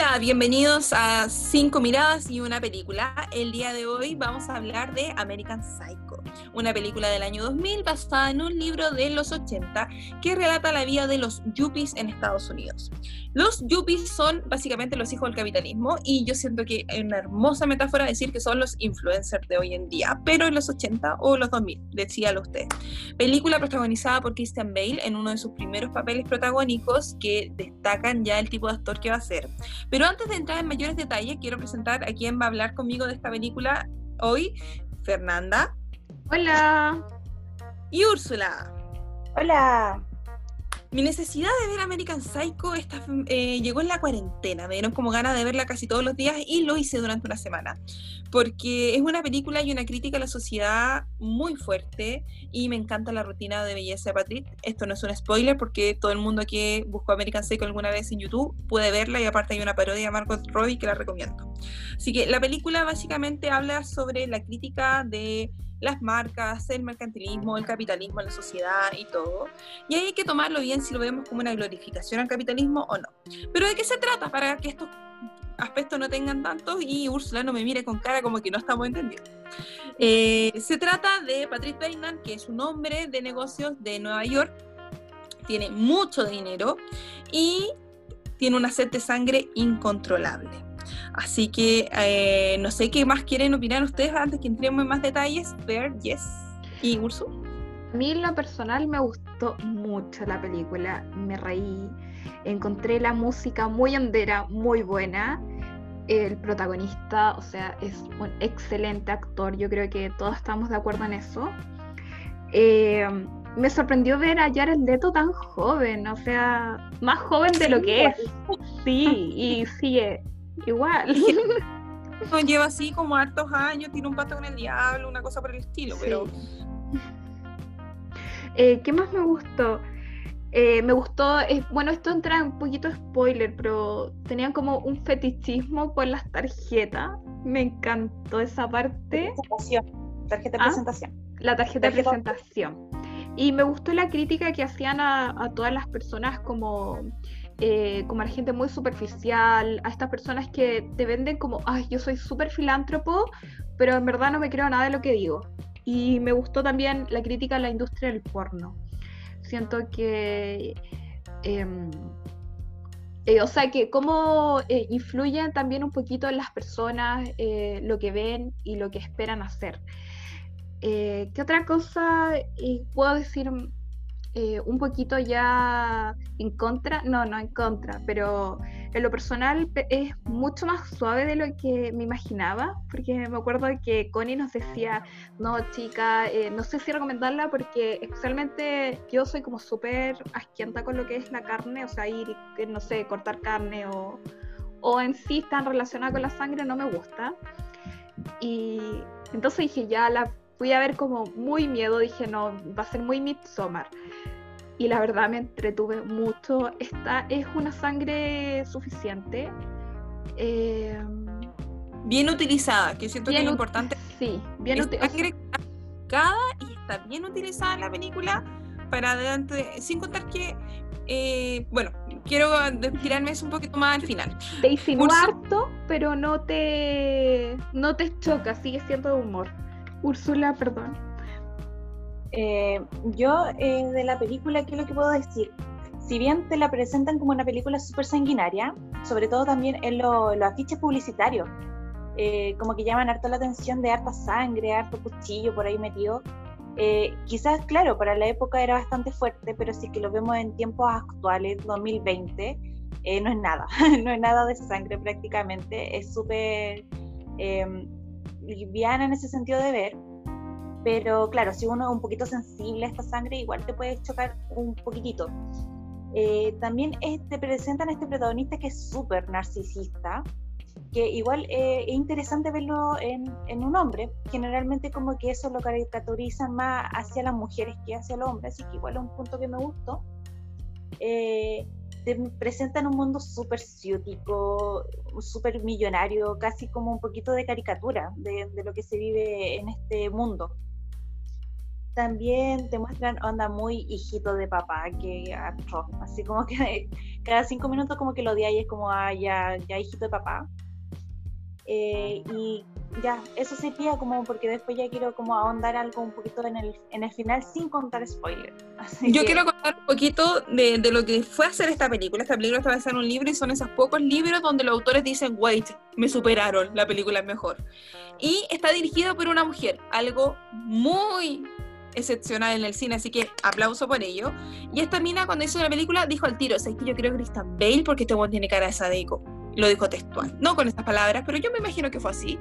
Hola, bienvenidos a Cinco Miradas y una película. El día de hoy vamos a hablar de American Psycho, una película del año 2000 basada en un libro de los 80 que relata la vida de los yuppies en Estados Unidos. Los yuppies son básicamente los hijos del capitalismo y yo siento que es una hermosa metáfora decir que son los influencers de hoy en día, pero en los 80 o los 2000, decíalo usted. Película protagonizada por Christian Bale en uno de sus primeros papeles protagónicos que destacan ya el tipo de actor que va a ser. Pero antes de entrar en mayores detalles, quiero presentar a quien va a hablar conmigo de esta película hoy, Fernanda. Hola. Y Úrsula. Hola. Mi necesidad de ver American Psycho eh, llegó en la cuarentena. Me dieron como ganas de verla casi todos los días y lo hice durante una semana. Porque es una película y una crítica a la sociedad muy fuerte y me encanta la rutina de belleza de Patrick. Esto no es un spoiler porque todo el mundo que buscó American Psycho alguna vez en YouTube puede verla y aparte hay una parodia de Margot Robbie que la recomiendo. Así que la película básicamente habla sobre la crítica de las marcas, el mercantilismo, el capitalismo la sociedad y todo. Y hay que tomarlo bien si lo vemos como una glorificación al capitalismo o no. Pero ¿de qué se trata para que estos aspectos no tengan tantos y Úrsula no me mire con cara como que no estamos entendiendo? Eh, se trata de Patrick Bateman, que es un hombre de negocios de Nueva York, tiene mucho dinero y tiene una sed de sangre incontrolable. Así que eh, no sé qué más quieren opinar ustedes antes que entremos en más detalles. Ver, yes. ¿Y Ursu? A mí en lo personal me gustó mucho la película, me reí, encontré la música muy hondera, muy buena. El protagonista, o sea, es un excelente actor, yo creo que todos estamos de acuerdo en eso. Eh, me sorprendió ver a Jared Leto tan joven, o sea, más joven de lo que es. Sí, y sigue igual. lleva así como hartos años, tiene un pacto con el diablo, una cosa por el estilo, pero. Eh, ¿Qué más me gustó? Eh, me gustó, bueno, esto entra un poquito spoiler, pero tenían como un fetichismo por las tarjetas. Me encantó esa parte. Tarjeta de ¿Ah? presentación. La tarjeta, de presentación. Y me gustó la crítica que hacían a, a todas las personas como eh, como a la gente muy superficial, a estas personas que te venden como, ay, yo soy súper filántropo, pero en verdad no me creo nada de lo que digo. Y me gustó también la crítica a la industria del porno. Siento que... Em, eh, o sea, que cómo eh, influyen también un poquito en las personas lo que ven y lo que esperan hacer. ¿Qué otra cosa puedo decir eh, un poquito ya en contra, no, no en contra, pero en lo personal es mucho más suave de lo que me imaginaba, porque me acuerdo que Connie nos decía, no chica, eh, no sé si recomendarla porque especialmente yo soy como súper asquienta con lo que es la carne, o sea, ir, no sé, cortar carne o, o en sí estar relacionada con la sangre no me gusta. Y entonces dije, ya la fui a ver como muy miedo, dije, no, va a ser muy Midsommar. Y la verdad me entretuve mucho. Esta es una sangre suficiente. Eh, bien utilizada, que siento que es importante. Sí, bien utilizada. y está bien utilizada en la película para adelante, sin contar que, eh, bueno, quiero tirarme eso un poquito más al final. Te insinúa harto, pero no te, no te choca, sigue siendo de humor. Úrsula, perdón. Eh, yo eh, de la película, ¿qué es lo que puedo decir? Si bien te la presentan como una película súper sanguinaria, sobre todo también en los afiches publicitarios, eh, como que llaman harto la atención de harta sangre, harto cuchillo por ahí metido. quizás, claro, para la época era bastante fuerte, pero si que lo vemos en tiempos actuales, 2020, no es nada, no es nada de sangre prácticamente, es súper liviana en ese sentido de ver, pero claro, si uno es un poquito sensible a esta sangre, igual te puede chocar un poquitito. Eh, también te presentan a este protagonista que es súper narcisista, que igual eh, es interesante verlo en, en, un hombre. Generalmente como que eso lo caricaturizan más hacia las mujeres que hacia el hombre, así que igual es un punto que me gustó. Eh, te presentan un mundo súper ciútico, súper millonario, casi como un poquito de caricatura de, lo que se vive en este mundo. también te muestran onda muy hijito de papá, que así como que cada cinco minutos como que lo odias y es como, ah, ya, ya hijito de papá. Eh, y ya, eso sería como porque después ya quiero como ahondar algo un poquito en el, en el final sin contar spoiler. Yo quiero contar un poquito de, de, lo que fue hacer esta película. Esta película está basada en un libro y son esos pocos libros donde los autores dicen, wait, me superaron, la película es mejor. Y está dirigida por una mujer, algo muy excepcional en el cine, así que aplauso por ello. Y esta mina cuando hizo la película dijo al tiro, es que yo creo que Christian Bale porque este tiene cara de Sadeco lo dijo textual, no con estas palabras, pero yo me imagino que fue así.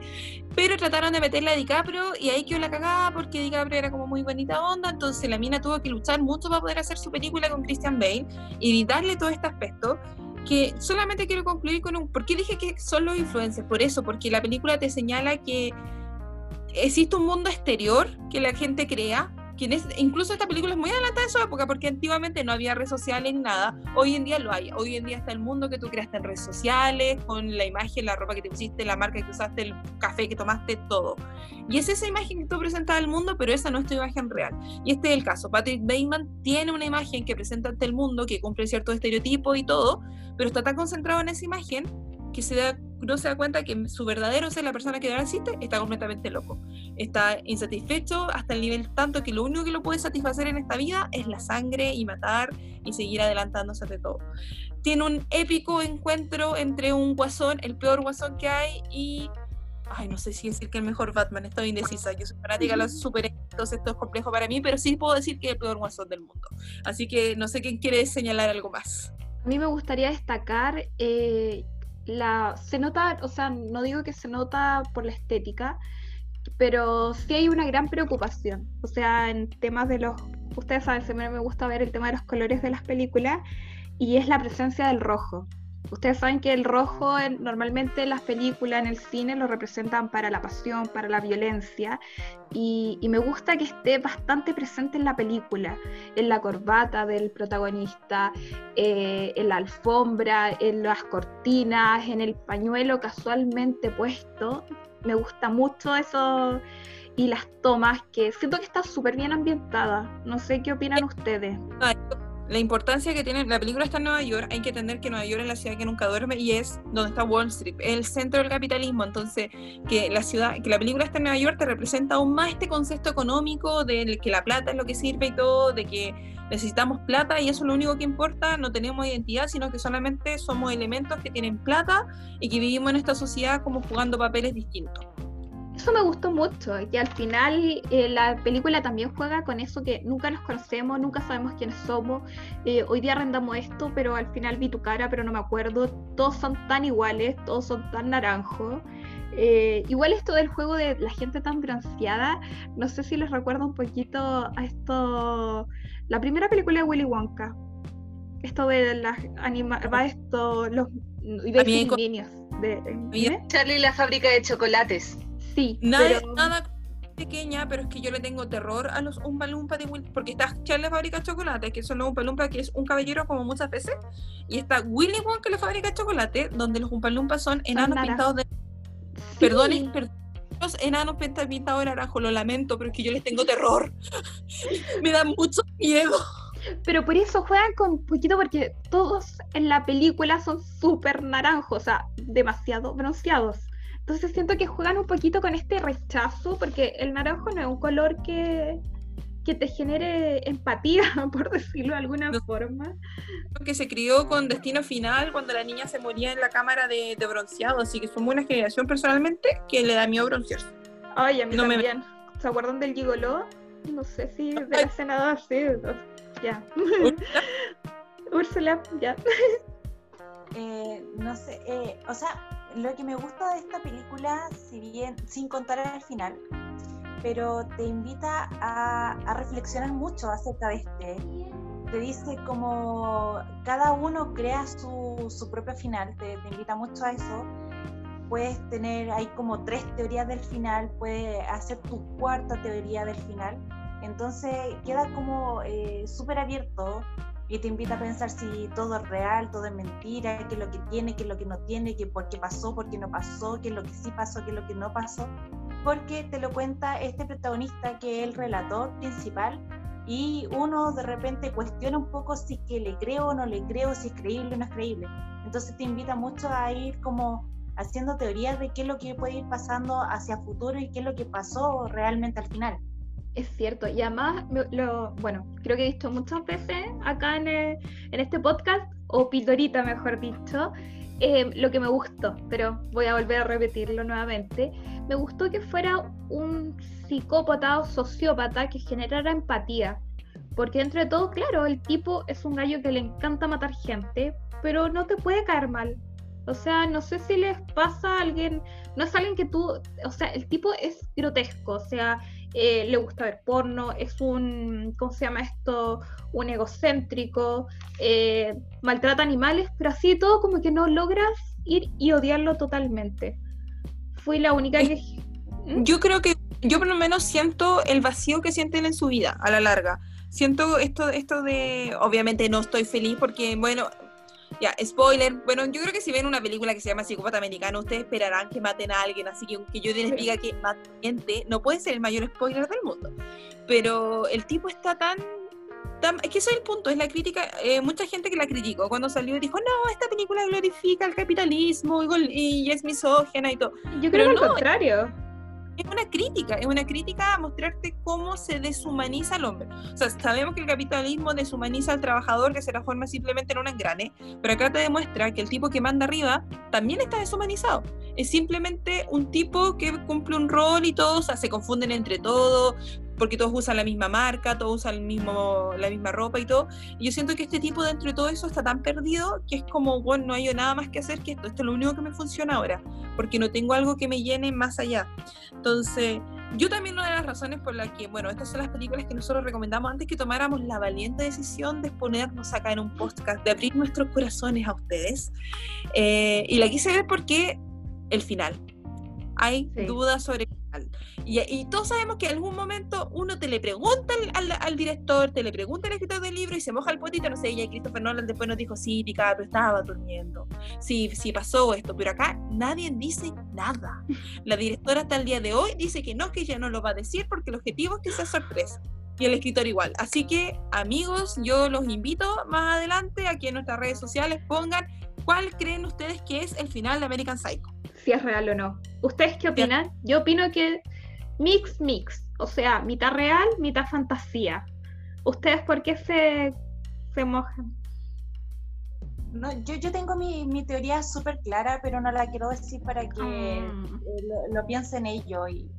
Pero trataron de meterle a DiCaprio y ahí quedó la cagada porque DiCaprio era como muy bonita onda, entonces la mina tuvo que luchar mucho para poder hacer su película con Christian Bale y darle todo este aspecto que solamente quiero concluir con un... ¿Por qué dije que son los influencers? Por eso, porque la película te señala que existe un mundo exterior que la gente crea incluso esta película es muy adelantada de su época, porque antiguamente no había redes sociales ni nada. Hoy en día lo hay. Hoy en día está el mundo que tú creaste en redes sociales, con la imagen, la ropa que te pusiste, la marca que usaste, el café que tomaste, todo. Y es esa imagen que tú presentas al mundo, pero esa no es tu imagen real. Y este es el caso. Patrick Bateman tiene una imagen que presenta ante el mundo, que cumple ciertos estereotipos y todo, pero está tan concentrado en esa imagen que se da, no se da cuenta que su verdadero ser, la persona que de verdad existe, está completamente loco. Está insatisfecho hasta el nivel tanto que lo único que lo puede satisfacer en esta vida es la sangre y matar y seguir adelantándose de todo. Tiene un épico encuentro entre un guasón, el peor guasón que hay, y ay, no sé si decir que el mejor Batman, estoy indecisa. Yo soy fanática de los superhéroes, esto es complejo para mí, pero sí puedo decir que es el peor guasón del mundo. Así que no sé quién quiere señalar algo más. A mí me gustaría destacar eh, la, se nota, o sea, no digo que se nota por la estética, pero sí hay una gran preocupación. O sea, en temas de los, ustedes saben, siempre me gusta ver el tema de los colores de las películas y es la presencia del rojo. Ustedes saben que el rojo normalmente en las películas, en el cine, lo representan para la pasión, para la violencia, y, me gusta que esté bastante presente en la película, en la corbata del protagonista, eh, en la alfombra, en las cortinas, en el pañuelo casualmente puesto. Me gusta mucho eso y las tomas que siento que está súper bien ambientada. No sé qué opinan ustedes la importancia que tiene, la película está en Nueva York, hay que entender que Nueva York es la ciudad que nunca duerme y es donde está Wall Street, el centro del capitalismo, entonces que la ciudad, que la película está en Nueva York te representa aún más este concepto económico de que la plata es lo que sirve y todo, de que necesitamos plata y eso es lo único que importa, no tenemos identidad, sino que solamente somos elementos que tienen plata y que vivimos en esta sociedad como jugando papeles distintos. Eso me gustó mucho, que al final eh, la película también juega con eso que nunca nos conocemos, nunca sabemos quiénes somos. Eh, hoy día arrendamos esto, pero al final vi tu cara, pero no me acuerdo. Todos son tan iguales, todos son tan naranjos. Eh, igual esto del juego de la gente tan bronceada, no sé si les recuerda un poquito a esto, la primera película de Willy Wonka. Esto de las anima va esto, los niños. De, Charlie la fábrica de chocolates. Sí, nada, nada pequeña, pero es que yo le tengo terror a los Umpa Lumpa de Willy, porque está Charlie fábrica de chocolate, que son los Umpa Lumpa, que es un caballero como muchas veces, y está Willy Wonka, la fábrica de chocolate, donde los Umpa Lumpa son enanos pintados de... Perdón, los enanos pintados de naranjo, lo lamento, pero es que yo les tengo terror. Me da mucho miedo. Pero por eso juegan con poquito, porque todos en la película son súper naranjos, o sea, demasiado bronceados. Entonces siento que juegan un poquito con este rechazo, porque el naranjo no es un color que, que te genere empatía, por decirlo de alguna forma. Que se crió con Destino Final cuando la niña se moría en la cámara de, bronceado, así que somos una generación personalmente que le da miedo broncearse. Ay, a mí también. ¿Se acuerdan del gigoló? No sé si de la senadora, sí. Ya. Úrsula, ya. Eh, no sé, eh, o sea, lo que me gusta de esta película, si bien sin contar al final, pero te invita a, reflexionar mucho acerca de este. Te dice como cada uno crea su, propio final, te, te, invita mucho a eso. Puedes tener, hay como tres teorías del final, puedes hacer tu cuarta teoría del final. Entonces queda como eh, súper abierto y te invita a pensar si todo es real, todo es mentira, qué es lo que tiene, qué es lo que no tiene, qué, por qué pasó, por qué no pasó, qué es lo que sí pasó, qué es lo que no pasó. porque te lo cuenta este protagonista que es el relator principal y uno de repente cuestiona un poco si que le creo o no le creo, si es creíble o no es creíble. Entonces te invita mucho a ir como haciendo teorías de qué es lo que puede ir pasando hacia futuro y qué es lo que pasó realmente al final. Es cierto, y además, lo, bueno, creo que he visto muchas veces acá en, en este podcast, o pildorita mejor dicho, eh, lo que me gustó, pero voy a volver a repetirlo nuevamente, me gustó que fuera un psicópata o sociópata que generara empatía, porque entre todo, claro, el tipo es un gallo que le encanta matar gente, pero no te puede caer mal. O sea, no sé si les pasa a alguien, no es alguien que tú, o sea, el tipo es grotesco, o sea, eh, le gusta ver porno, es un, ¿cómo se llama esto? Un egocéntrico, eh, maltrata animales, pero así todo como que no logras ir y odiarlo totalmente. Fui la única que... ¿Mm? Yo creo que yo por lo menos siento el vacío que siente él en su vida, a la larga. Siento esto, esto de, obviamente no estoy feliz porque, bueno, ya, spoiler. Bueno, yo creo que si ven una película que se llama Psicópata Americano, ustedes esperarán que maten a alguien. Así que que yo les diga que maten gente, no puede ser el mayor spoiler del mundo. Pero el tipo está tan. es que eso es el punto, es la crítica. Eh, mucha gente que la criticó cuando salió y dijo: No, esta película glorifica el capitalismo y, y es misógena y todo. Yo creo que al contrario es una crítica, es una crítica a mostrarte cómo se deshumaniza al hombre. O sea, sabemos que el capitalismo deshumaniza al trabajador que se transforma simplemente en un engrane, pero acá te demuestra que el tipo que manda arriba también está deshumanizado. Es simplemente un tipo que cumple un rol y todos se confunden entre todos, porque todos usan la misma marca, todos usan el mismo, la misma ropa y todo. Y yo siento que este tipo dentro de todo eso está tan perdido que es como, bueno, no hay nada más que hacer que esto. Esto es lo único que me funciona ahora, porque no tengo algo que me llene más allá. Entonces, yo también una de las razones por las que, bueno, estas son las películas que nosotros recomendamos antes que tomáramos la valiente decisión de ponernos acá en un podcast, de abrir nuestros corazones a ustedes. Eh, y la quise ver porque el final. Hay dudas sobre y, todos sabemos que en algún momento uno te le pregunta al, director, te le pregunta al escritor del libro y se moja el potito, no sé, y Christopher Nolan después nos dijo, sí, pero estaba durmiendo, sí, sí pasó esto, pero acá nadie dice nada. La directora hasta el día de hoy dice que no, que ella no lo va a decir porque el objetivo es que sea sorpresa. Y el escritor igual. Así que, amigos, yo los invito más adelante a que en nuestras redes sociales pongan cuál creen ustedes que es el final de American Psycho si es real o no. ¿Ustedes qué opinan? Yo opino que mix, mix. O sea, mitad real, mitad fantasía. ¿Ustedes por qué se, se mojan? No, yo, yo tengo mi, mi teoría súper clara, pero no la quiero decir para que ah. eh, lo, piensen ellos. Y,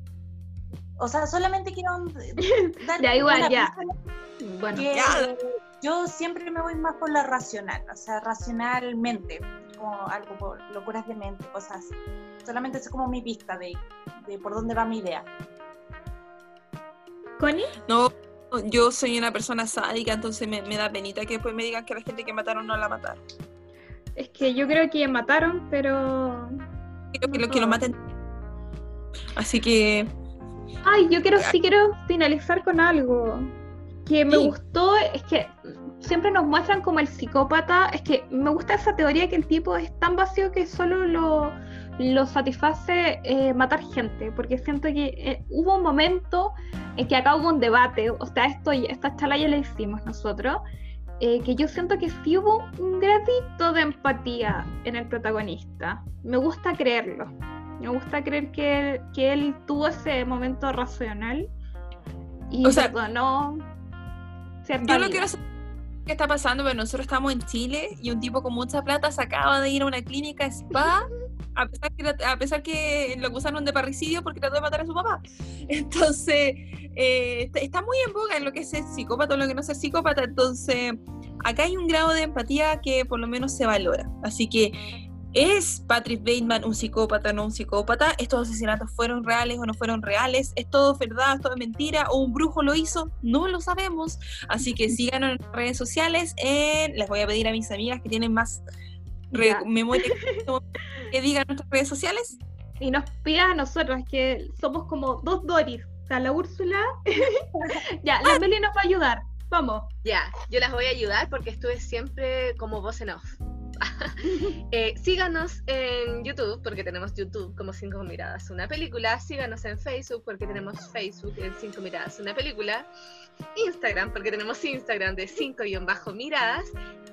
o sea, solamente quiero dar ya, igual, ya. Bueno, ya. Yo siempre me voy más por la racional, o sea, racionalmente como algo por locuras de mente, cosas así. Solamente es como mi pista de, de por dónde va mi idea. ¿Connie? No, yo soy una persona sádica, entonces me, me, da penita que después me digan que la gente que mataron no la mataron. Es que yo creo que mataron, pero. Creo que, lo, que lo maten. Así que. Ay, yo quiero, sí quiero finalizar con algo que me gustó, es que siempre nos muestran como el psicópata, es que me gusta esa teoría que el tipo es tan vacío que solo lo, lo satisface eh, matar gente, porque siento que eh, hubo un momento en que acá hubo un debate, o sea, esto, esta charla ya la hicimos nosotros, eh, que yo siento que sí hubo un gradito de empatía en el protagonista. Me gusta creerlo. Me gusta creer que, que él tuvo ese momento racional y o sea, no yo no quiero saber qué está pasando, pero nosotros estamos en Chile y un tipo con mucha plata se acaba de ir a una clínica spa a pesar que, a pesar que lo acusaron de parricidio porque trató de matar a su papá. Entonces, eh, está muy en boga en lo que es psicópata o lo que no es psicópata. Entonces, acá hay un grado de empatía que por lo menos se valora. Así que ¿Es Patrick Bateman un psicópata o no un psicópata? ¿Estos asesinatos fueron reales o no fueron reales? ¿Es todo verdad, es todo mentira? ¿O un brujo lo hizo? No lo sabemos. Así que síganos en las redes sociales. les voy a pedir a mis amigas que tienen más memoria que digan nuestras redes sociales. Y nos pidan a nosotros, que somos como dos Doris. O sea, la Úrsula. ya, la Meli nos va a ayudar. Vamos. Ya, yo las voy a ayudar porque estuve siempre como voz en off. Eh, síganos en YouTube, porque tenemos YouTube como Cinco Miradas, una película. Síganos en Facebook, porque tenemos Facebook en Cinco Miradas, una película. Instagram, porque tenemos Instagram de 5-miradas.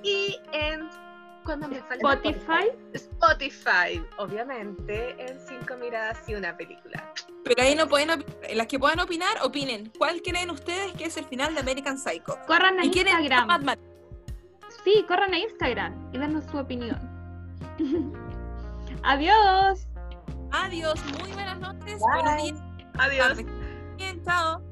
Y en cuando me falta Spotify. Spotify, obviamente, en cinco miradas y una película. Pero ahí no pueden opinar. Las que puedan opinar, opinen. ¿Cuál creen ustedes que es el final de American Psycho? Corran a ¿Y quién es Instagram. Batman? Sí, corran a Instagram y danos su opinión. Adiós. Adiós, muy buenas noches. Bye. Buenos días. Adiós. Bien, chao.